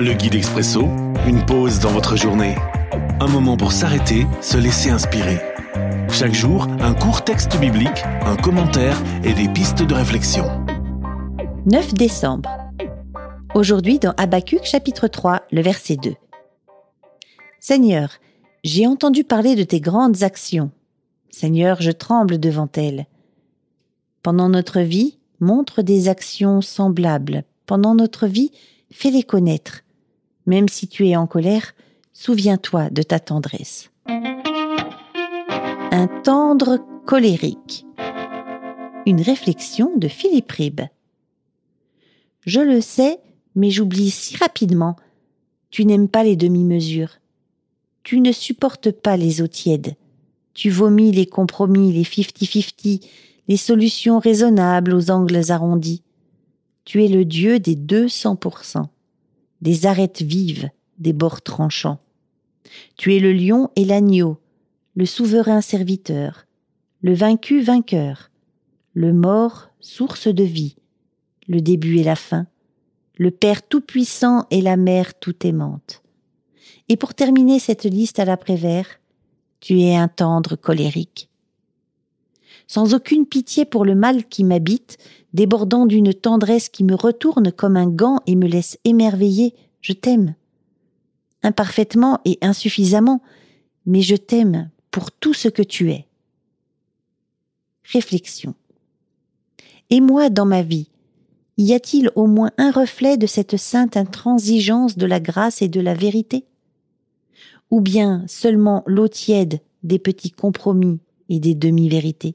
Le guide expresso, une pause dans votre journée. Un moment pour s'arrêter, se laisser inspirer. Chaque jour, un court texte biblique, un commentaire et des pistes de réflexion. 9 décembre. Aujourd'hui dans Habacuc chapitre 3, le verset 2. Seigneur, j'ai entendu parler de tes grandes actions. Seigneur, je tremble devant elles. Pendant notre vie, montre des actions semblables. Pendant notre vie, fais-les connaître. Même si tu es en colère, souviens-toi de ta tendresse. Un tendre colérique. Une réflexion de Philippe Ribbe. Je le sais, mais j'oublie si rapidement. Tu n'aimes pas les demi-mesures. Tu ne supportes pas les eaux tièdes. Tu vomis les compromis, les fifty-fifty, les solutions raisonnables aux angles arrondis. Tu es le Dieu des deux cents pour cent, des arêtes vives, des bords tranchants. Tu es le lion et l'agneau, le souverain serviteur, le vaincu vainqueur, le mort source de vie, le début et la fin, le Père tout-puissant et la Mère tout aimante. Et pour terminer cette liste à l'après-vert, tu es un tendre colérique. Sans aucune pitié pour le mal qui m'habite, débordant d'une tendresse qui me retourne comme un gant et me laisse émerveiller, je t'aime. Imparfaitement et insuffisamment, mais je t'aime pour tout ce que tu es. Réflexion. Et moi dans ma vie, y a-t-il au moins un reflet de cette sainte intransigeance de la grâce et de la vérité? Ou bien seulement l'eau tiède des petits compromis et des demi-vérités?